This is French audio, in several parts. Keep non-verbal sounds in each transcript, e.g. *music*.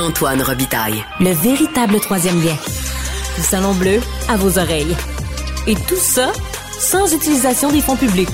Antoine Robitaille. Le véritable troisième lien. Le Salon Bleu à vos oreilles. Et tout ça sans utilisation des fonds publics.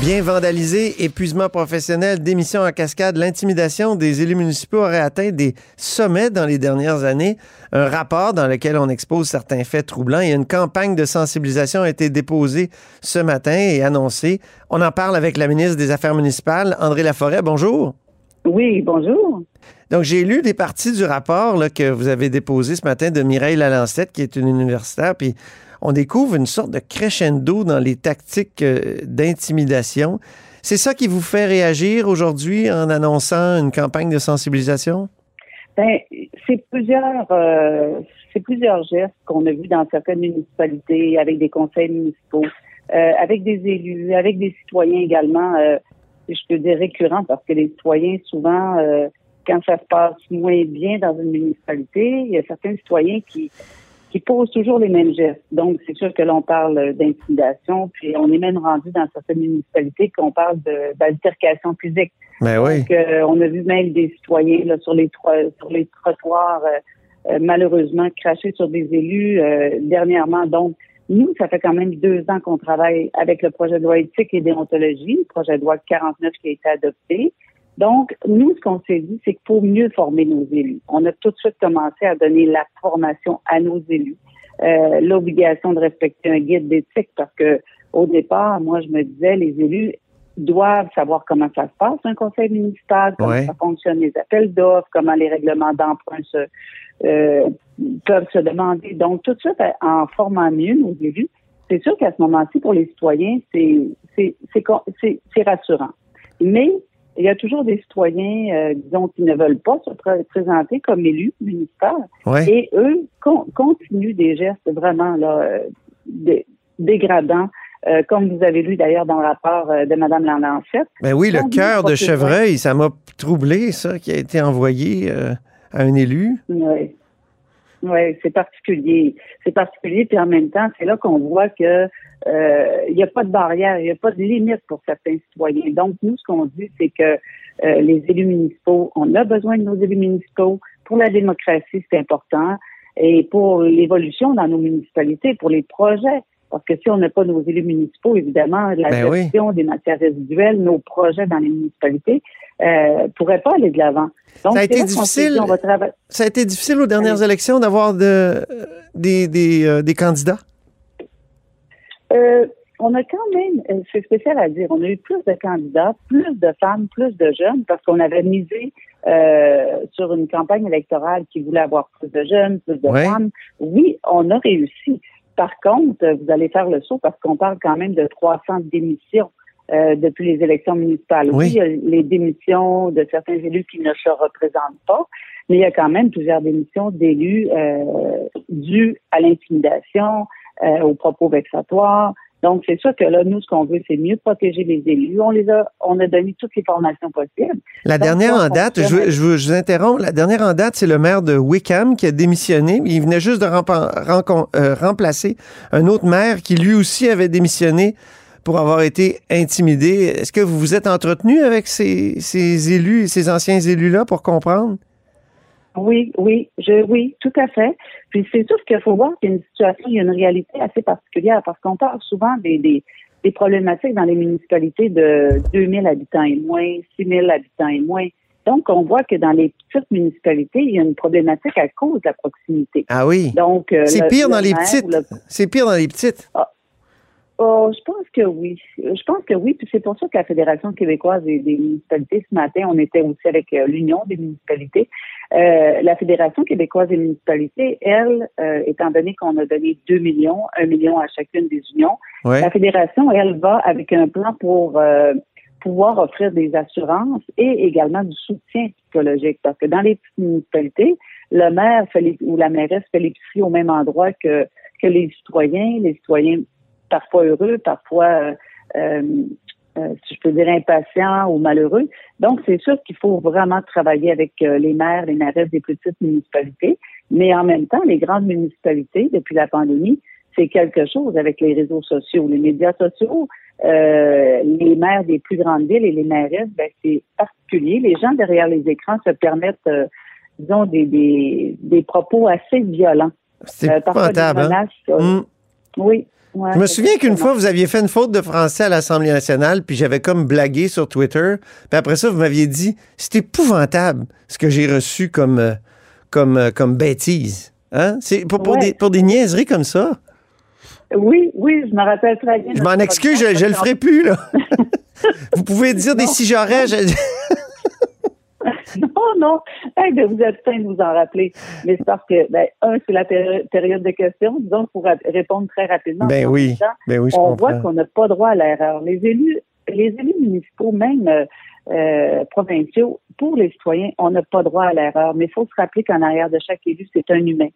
Bien vandalisé, épuisement professionnel, démission en cascade, l'intimidation des élus municipaux aurait atteint des sommets dans les dernières années. Un rapport dans lequel on expose certains faits troublants et une campagne de sensibilisation a été déposée ce matin et annoncée. On en parle avec la ministre des Affaires municipales, André Laforêt. Bonjour. Oui, bonjour. Donc, j'ai lu des parties du rapport là, que vous avez déposé ce matin de Mireille Lalancette, qui est une universitaire, puis on découvre une sorte de crescendo dans les tactiques euh, d'intimidation. C'est ça qui vous fait réagir aujourd'hui en annonçant une campagne de sensibilisation? Ben, c'est plusieurs, euh, c'est plusieurs gestes qu'on a vus dans certaines municipalités, avec des conseils municipaux, euh, avec des élus, avec des citoyens également. si je peux dire récurrents, parce que les citoyens souvent, quand ça se passe moins bien dans une municipalité, il y a certains citoyens qui qui posent toujours les mêmes gestes. Donc, c'est sûr que l'on parle d'intimidation, puis on est même rendu dans certaines municipalités qu'on parle d'altercation physique. Mais ben oui. Donc, euh, on a vu même des citoyens là, sur les sur les trottoirs, euh, euh, malheureusement, cracher sur des élus dernièrement. Donc, nous, ça fait quand même deux ans qu'on travaille avec le projet de loi éthique et déontologie, le projet de loi 49 qui a été adopté. Donc, nous, ce qu'on s'est dit, c'est qu'il faut mieux former nos élus. On a tout de suite commencé à donner la formation à nos élus, euh, l'obligation de respecter un guide d'éthique, parce que au départ, moi, je me disais, les élus doivent savoir comment ça se passe, un conseil municipal, comment ça fonctionne les appels d'offres, comment les règlements d'emprunt se, euh, peuvent se demander. Donc, tout de suite, en formant mieux nos élus, c'est sûr qu'à ce moment-ci, pour les citoyens, c'est c'est rassurant. Mais il y a toujours des citoyens, euh, disons, qui ne veulent pas se présenter comme élus municipaux. Et eux continuent des gestes vraiment là, euh, dégradants. Euh, comme vous avez lu d'ailleurs dans le rapport de Mme Landancette. Ben oui, le cœur de chevreuil, ça m'a troublé, ça, qui a été envoyé à un élu. Oui. Oui, c'est particulier. C'est particulier, puis en même temps, c'est là qu'on voit que euh, il n'y a pas de barrière, il n'y a pas de limite pour certains citoyens. Donc, nous, ce qu'on dit, c'est que euh, les élus municipaux, on a besoin de nos élus municipaux. Pour la démocratie, c'est important. Et pour l'évolution dans nos municipalités, pour les projets. Parce que si on n'a pas nos élus municipaux, évidemment, la ben gestion des matières résiduelles, nos projets dans les municipalités euh, pourraient pas aller de l'avant. Donc, ça a été difficile. Ça a été difficile aux dernières élections d'avoir de, des, des, euh, des candidats? Euh, on a quand même, euh, c'est spécial à dire, on a eu plus de candidats, plus de femmes, plus de jeunes, parce qu'on avait misé euh, sur une campagne électorale qui voulait avoir plus de jeunes, plus de femmes. Oui, on a réussi. Par contre, vous allez faire le saut parce qu'on parle quand même de 300 démissions depuis les élections municipales. Oui. il y a les démissions de certains élus qui ne se représentent pas, mais il y a quand même plusieurs démissions d'élus dues à l'intimidation, euh, aux propos vexatoires. Donc, c'est sûr que là, nous, ce qu'on veut, c'est mieux protéger les élus. On les a, on a donné toutes les formations possibles. La dernière en date, je, je, vous interromps, la dernière en date, c'est le maire de Wickham qui a démissionné. Il venait juste de euh, remplacer un autre maire qui lui aussi avait démissionné pour avoir été intimidé. Est-ce que vous vous êtes entretenu avec ces, ces élus, ces anciens élus-là pour comprendre? Oui, oui, je, oui, tout à fait. Puis c'est sûr qu'il faut voir qu'il y a une situation, il y a une réalité assez particulière parce qu'on parle souvent des, des, des problématiques dans les municipalités de 2000 habitants et moins, 6000 habitants et moins. Donc, on voit que dans les petites municipalités, il y a une problématique à cause de la proximité. Ah oui. Donc, euh, c'est pire, dans les petites. C'est pire dans les petites. Oh, je pense que oui. Je pense que oui. Puis c'est pour ça que la Fédération québécoise des, municipalités, ce matin, on était aussi avec euh, l'Union des municipalités. Euh, la Fédération québécoise des municipalités, elle, euh, étant donné qu'on a donné 2 millions, 1 million à chacune des unions, la Fédération, elle, va avec un plan pour pouvoir offrir des assurances et également du soutien psychologique. Parce que dans les petites municipalités, le maire fait ou la mairesse fait l'épicerie au même endroit que, que les citoyens. Les citoyens parfois heureux, parfois, euh, euh, euh, si je peux dire, impatients ou malheureux. Donc, c'est sûr qu'il faut vraiment travailler avec les maires, les maires des petites municipalités, mais en même temps, les grandes municipalités, depuis la pandémie, c'est quelque chose avec les réseaux sociaux, les médias sociaux, les maires des plus grandes villes et les maires, ben, c'est particulier. Les gens derrière les écrans se permettent disons, des, des, des propos assez violents. C'est euh, épouvantable. Hein? Mm. Je me souviens qu'une fois, vous aviez fait une faute de français à l'Assemblée nationale, puis j'avais comme blagué sur Twitter. Puis après ça, vous m'aviez dit c'est épouvantable ce que j'ai reçu comme, euh, comme, euh, comme bêtise. Hein? C'est pour, pour, des, pour des niaiseries comme ça? Oui, oui, je me rappelle très bien. Je m'en excuse, je, je le ferai plus, là. *laughs* vous pouvez dire des si j'aurais. *laughs* *laughs* non, non. vous êtes de vous en rappeler. Mais c'est parce que, ben, un, c'est la période de questions. Donc, pour répondre très rapidement. Ben oui. ben oui, on voit qu'on n'a pas droit à l'erreur. Les élus, les élus municipaux, même euh, euh, provinciaux, pour les citoyens, on n'a pas droit à l'erreur. Mais il faut se rappeler qu'en arrière de chaque élu, c'est un humain.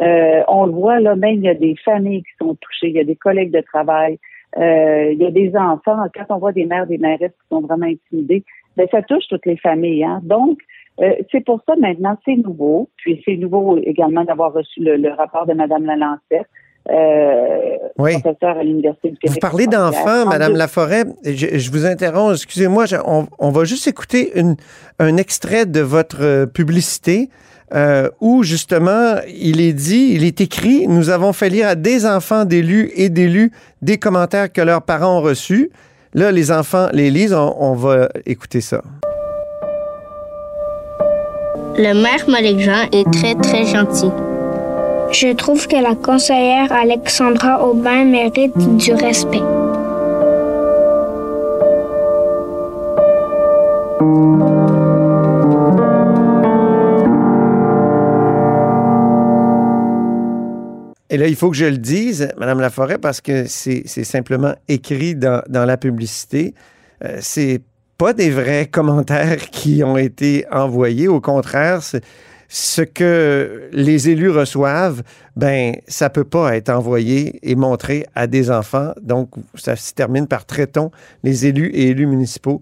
Euh, on le voit là, même il y a des familles qui sont touchées, il y a des collègues de travail, il y a des enfants. Quand on voit des mères, des mères qui sont vraiment intimidées, ben, ça touche toutes les familles. Hein? Donc, euh, c'est pour ça maintenant, c'est nouveau. Puis c'est nouveau également d'avoir reçu le, rapport de Mme Lalancette. Euh, oui. professeur à l'Université du Québec. Vous parlez d'enfants, Madame Laforêt. Je, je vous interromps, excusez-moi. On, on, va juste écouter une, un extrait de votre euh, publicité euh, où justement il est dit, il est écrit, nous avons fait lire à des enfants d'élus et d'élus des commentaires que leurs parents ont reçus. Là, les enfants les lisent, on, va écouter ça. Le maire Malik Jean est très, très gentil. Je trouve que la conseillère Alexandra Aubin mérite du respect. Et là, il faut que je le dise, Madame Laforêt, parce que c'est simplement écrit dans, la publicité. Euh, c'est pas des vrais *laughs* commentaires qui ont été envoyés. Au contraire, ce que les élus reçoivent, ben ça peut pas être envoyé et montré à des enfants. Donc, ça se termine par traitons les élus et élus municipaux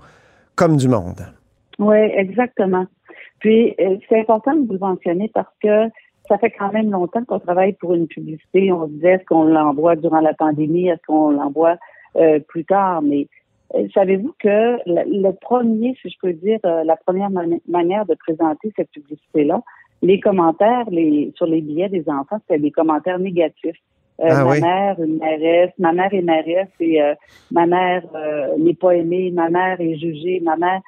comme du monde. Oui, exactement. Puis, euh, c'est important de vous mentionner parce que ça fait quand même longtemps qu'on travaille pour une publicité. On se disait est-ce qu'on l'envoie durant la pandémie, est-ce qu'on l'envoie euh, plus tard, mais euh, savez-vous que le, premier, si je peux dire, euh, la première manière de présenter cette publicité-là, les commentaires les, sur les billets des enfants, c'était des commentaires négatifs. Ah ma mère, une mairesse, ma mère est mairesse et ma mère n'est pas aimée, ma mère est jugée, ma mère.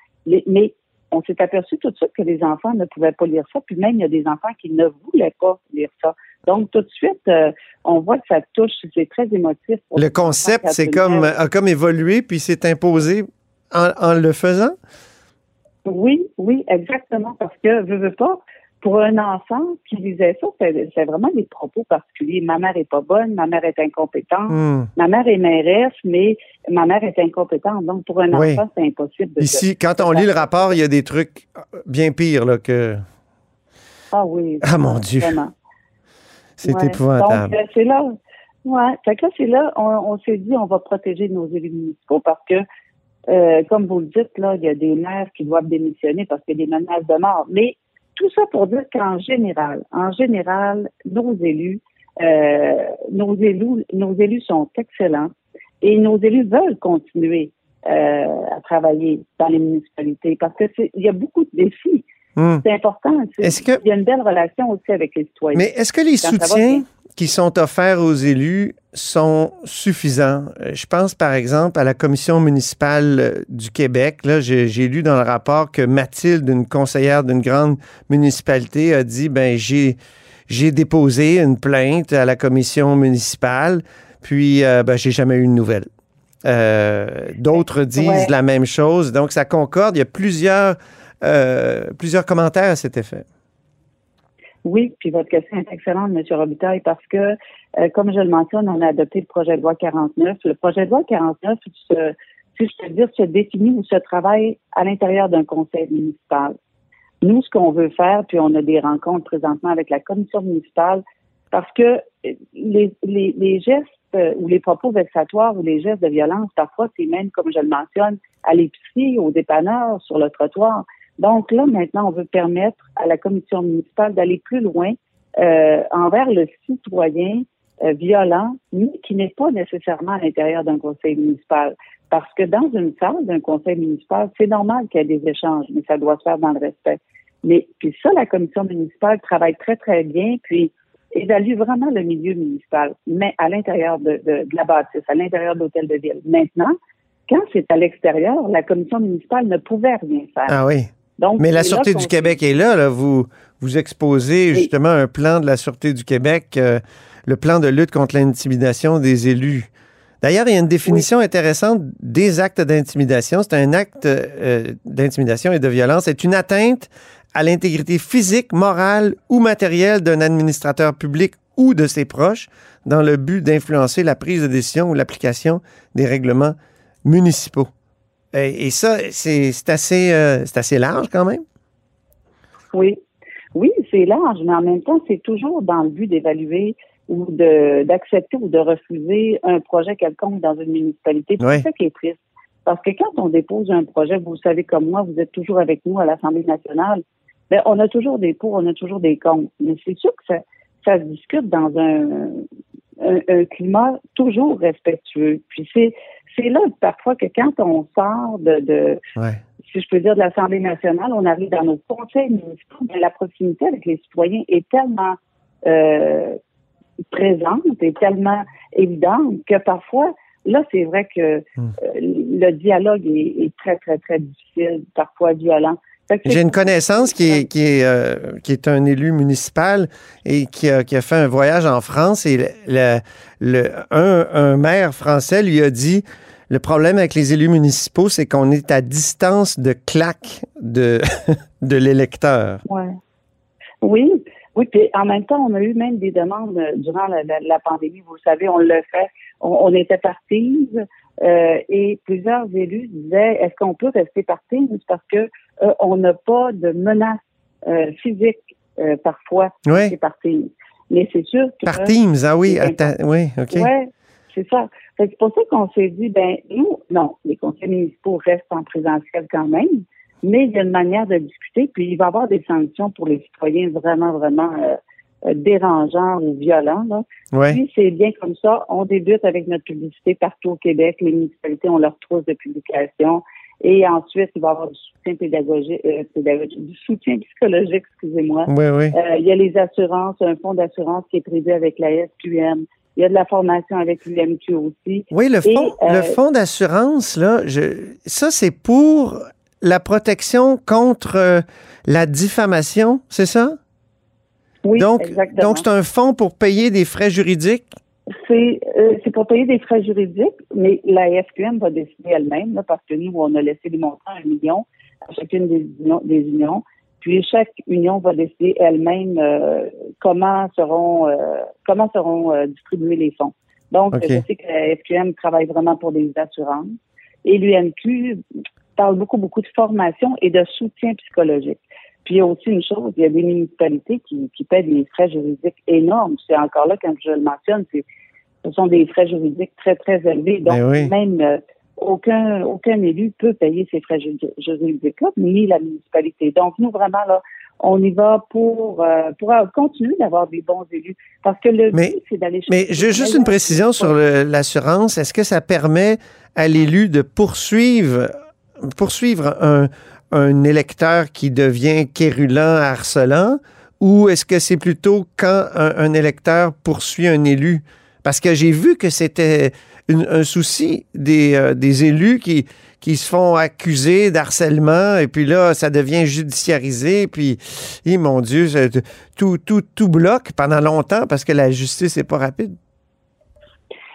mais on s'est aperçu tout de suite que les enfants ne pouvaient pas lire ça, puis même il y a des enfants qui ne voulaient pas lire ça. Donc tout de suite, euh, on voit que ça touche, c'est très émotif. Le concept, c'est comme a comme évolué puis s'est imposé en, le faisant? Oui, oui, exactement, parce que je veux pas pour un enfant qui lisait ça, c'est vraiment des propos particuliers. Ma mère est pas bonne, ma mère est incompétente, hmm. ma mère est mairesse, mais ma mère est incompétente. Donc, pour un enfant, c'est impossible. De Ici, quand on lit le rapport, il y a des trucs bien pires là, que... Ah oui. Ah mon Dieu. C'est épouvantable. Donc, euh, c'est là... Ouais, c'est là, on, s'est dit, on va protéger nos élus municipaux parce que, euh, comme vous le dites, là, il y a des maires qui doivent démissionner parce qu'il y a des menaces de mort. Mais tout ça pour dire qu'en général, en général, nos élus, euh, nos élus, nos élus sont excellents et nos élus veulent continuer euh, à travailler dans les municipalités parce que il y a beaucoup de défis. Hmm. C'est important. Est-ce que... Il y a une belle relation aussi avec les citoyens. Mais est-ce que les soutiens qui sont offerts aux élus sont suffisants. Euh, je pense par exemple à la commission municipale euh, du Québec. Là, j'ai, lu dans le rapport que Mathilde, une conseillère d'une grande municipalité, a dit ben j'ai j'ai déposé une plainte à la commission municipale, puis euh, ben, j'ai jamais eu de nouvelles. d'autres disent la même chose, donc ça concorde. Il y a plusieurs plusieurs commentaires à cet effet. Oui, puis votre question est excellente, M. Robitaille, parce que, euh, comme je le mentionne, on a adopté le projet de loi 49. Le projet de loi 49, se, si je peux dire, se définit ou se travaille à l'intérieur d'un conseil municipal. Nous, ce qu'on veut faire, puis on a des rencontres présentement avec la commission municipale, parce que les, les, les gestes euh, ou les propos vexatoires ou les gestes de violence, parfois, c'est même, comme je le mentionne, à l'épicerie, au dépanneur, sur le trottoir. Donc là, maintenant, on veut permettre à la commission municipale d'aller plus loin euh, envers le citoyen euh, violent, mais qui n'est pas nécessairement à l'intérieur d'un conseil municipal. Parce que dans une salle d'un conseil municipal, c'est normal qu'il y ait des échanges, mais ça doit se faire dans le respect. Mais puis ça, la commission municipale travaille très, très bien, puis évalue vraiment le milieu municipal, mais à l'intérieur de, de, la bâtisse, à l'intérieur de l'hôtel de ville. Maintenant, quand c'est à l'extérieur, la commission municipale ne pouvait rien faire. Ah oui. Donc, mais la Sûreté du Québec est là, là. Vous, vous exposez justement un plan de la Sûreté du Québec, euh, le plan de lutte contre l'intimidation des élus. D'ailleurs, il y a une définition intéressante des actes d'intimidation. C'est un acte euh, d'intimidation et de violence. C'est une atteinte à l'intégrité physique, morale ou matérielle d'un administrateur public ou de ses proches dans le but d'influencer la prise de décision ou l'application des règlements municipaux. Et, ça, c'est assez, euh, assez large quand même? Oui, oui, c'est large, mais en même temps, c'est toujours dans le but d'évaluer ou d'accepter ou de refuser un projet quelconque dans une municipalité. C'est ça qui est triste. Parce que quand on dépose un projet, vous savez comme moi, vous êtes toujours avec nous à l'Assemblée nationale, ben, on a toujours des pour, on a toujours des contre. Mais c'est sûr que ça, ça se discute dans un, un, climat toujours respectueux. Puis c'est c'est là parfois que quand on sort de, de si je peux dire, de l'Assemblée nationale, on arrive dans nos conseils municipaux, mais la proximité avec les citoyens est tellement euh, présente et tellement évidente que parfois, là, c'est vrai que hmm. euh, le dialogue est, est, très, très, très difficile, parfois violent. J'ai une connaissance qui est, qui, est, euh, qui est un élu municipal et qui a, qui a fait un voyage en France et le, le, un, un maire français lui a dit le problème avec les élus municipaux, c'est qu'on est à distance de claque de, *laughs* de l'électeur. Ouais. Oui, oui, puis en même temps, on a eu même des demandes euh, durant la, la, pandémie. Vous savez, on le fait. On, était partis euh, et plusieurs élus disaient est-ce qu'on peut rester partis parce que euh, on n'a pas de menace euh, physique euh, parfois oui. par Teams. Mais c'est sûr que par Teams, ah oui, attends, oui, ok. Ouais, c'est ça. C'est pour ça qu'on s'est dit ben nous, non, les conseils municipaux restent en présentiel quand même mais il y a une manière de discuter, puis il va y avoir des sanctions pour les citoyens vraiment, vraiment euh, euh, dérangeants ou violents. Là. Puis c'est bien comme ça. On débute avec notre publicité partout au Québec. Les municipalités ont leur trousse de publication. Et ensuite, il va y avoir du soutien pédagogique, euh, pédagogique du soutien psychologique, excusez-moi. Oui, oui. il y a les assurances, un fonds d'assurance qui est prévu avec la SQM. Il y a de la formation avec l'UMQ aussi. Oui, le fonds, le fonds d'assurance, là, je, ça, c'est pour la protection contre euh, la diffamation, c'est ça? Oui, donc, exactement. Donc, c'est un fonds pour payer des frais juridiques? C'est euh, pour payer des frais juridiques, mais la FQM va décider elle-même, parce que nous, on a laissé des montants à un million à chacune des, des unions. Puis chaque union va décider elle-même euh, comment seront comment seront distribués les fonds. Donc, je sais que la FQM travaille vraiment pour des assurances. Et l'UMQ, parle beaucoup, beaucoup de formation et de soutien psychologique. Puis il y a aussi une chose, il y a des municipalités qui, qui paient des frais juridiques énormes. C'est encore là, quand je le mentionne, c'est, ce sont des frais juridiques très, très élevés. Donc, ben même euh, aucun, aucun élu peut payer ces frais juridiques-là, ni la municipalité. Donc, nous, vraiment, là, on y va pour, euh, pour continuer d'avoir des bons élus. Parce que le mais, but, c'est d'aller Mais j'ai juste une précision sur l'assurance. Est-ce que ça permet à l'élu de poursuivre poursuivre un, un électeur qui devient quérulant, harcelant, ou est-ce que c'est plutôt quand un, électeur poursuit un élu? Parce que j'ai vu que c'était un souci des, euh, élus qui, qui se font accuser d'harcèlement et puis là, ça devient judiciarisé. Puis, mon Dieu, tout, tout, tout bloque pendant longtemps parce que la justice n'est pas rapide.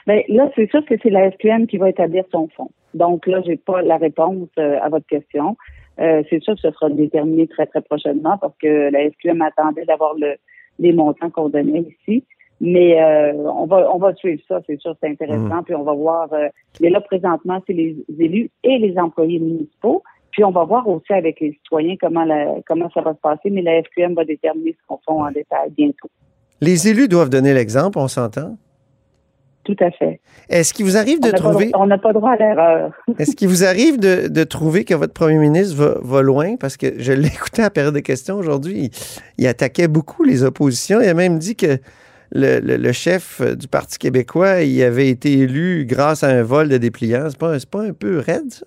Bien, là, c'est sûr que c'est la SQM qui va établir son fonds. Donc là, j'ai pas la réponse euh, à votre question. Euh, c'est sûr que ce sera déterminé très, très prochainement parce que la SQM attendait d'avoir le, les montants qu'on donnait ici. Mais euh, on va on va suivre ça, c'est sûr, c'est intéressant. Mmh. Puis on va voir. mais là, présentement, c'est les élus et les employés municipaux. Puis on va voir aussi avec les citoyens comment la, comment ça va se passer. Mais la SQM va déterminer ce qu'on fait en détail bientôt. Les élus doivent donner l'exemple, on s'entend? Tout à fait. Est-ce qu'il vous arrive de trouver... on n'a pas droit à l'erreur. *laughs* Est-ce qu'il vous arrive de, trouver que votre premier ministre va, loin? Parce que je l'ai *laughs* écouté à la période de questions aujourd'hui. Il, attaquait beaucoup les oppositions. Il a même dit que le, chef du Parti québécois, il avait été élu grâce à un vol de dépliants. C'est pas, pas un peu raide, ça?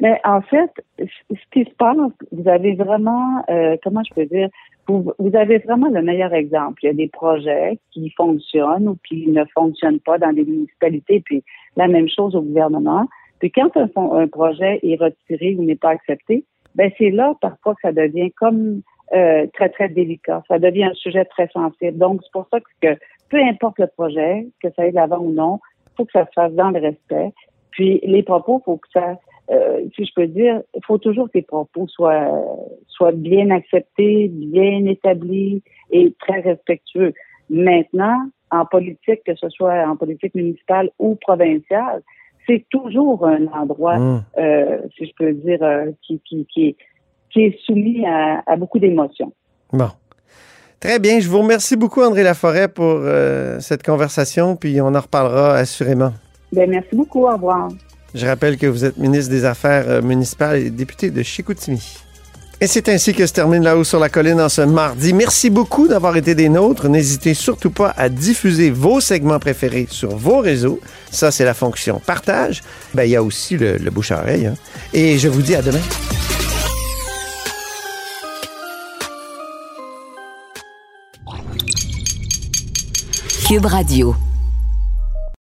Mais en fait, ce qui se passe, vous avez vraiment, euh, comment je peux dire, vous, avez vraiment le meilleur exemple. Il y a des projets qui fonctionnent ou qui ne fonctionnent pas dans des municipalités, puis la même chose au gouvernement. Puis quand un, un projet est retiré ou n'est pas accepté, ben c'est là parfois que ça devient comme euh, très, très délicat. Ça devient un sujet très sensible. Donc, c'est pour ça que peu importe le projet, que ça aille de l'avant ou non, il faut que ça se fasse dans le respect. Puis les propos, faut que ça, euh, si je peux dire, il faut toujours que les propos soient, soient bien acceptés, bien établis et très respectueux. Maintenant, en politique, que ce soit en politique municipale ou provinciale, c'est toujours un endroit, mmh. euh, si je peux dire, euh, qui, qui, qui, qui est soumis à, à beaucoup d'émotions. Bon. Très bien. Je vous remercie beaucoup, André Laforêt, pour cette conversation, puis on en reparlera assurément. Bien, merci beaucoup. Au revoir. Je rappelle que vous êtes ministre des Affaires euh, municipales et député de Chicoutimi. Et c'est ainsi que se termine là-haut sur la colline en ce mardi. Merci beaucoup d'avoir été des nôtres. N'hésitez surtout pas à diffuser vos segments préférés sur vos réseaux. Ça, c'est la fonction partage. Ben, il y a aussi le, le bouche-à-oreille. Hein. Et je vous dis à demain. Cube Radio.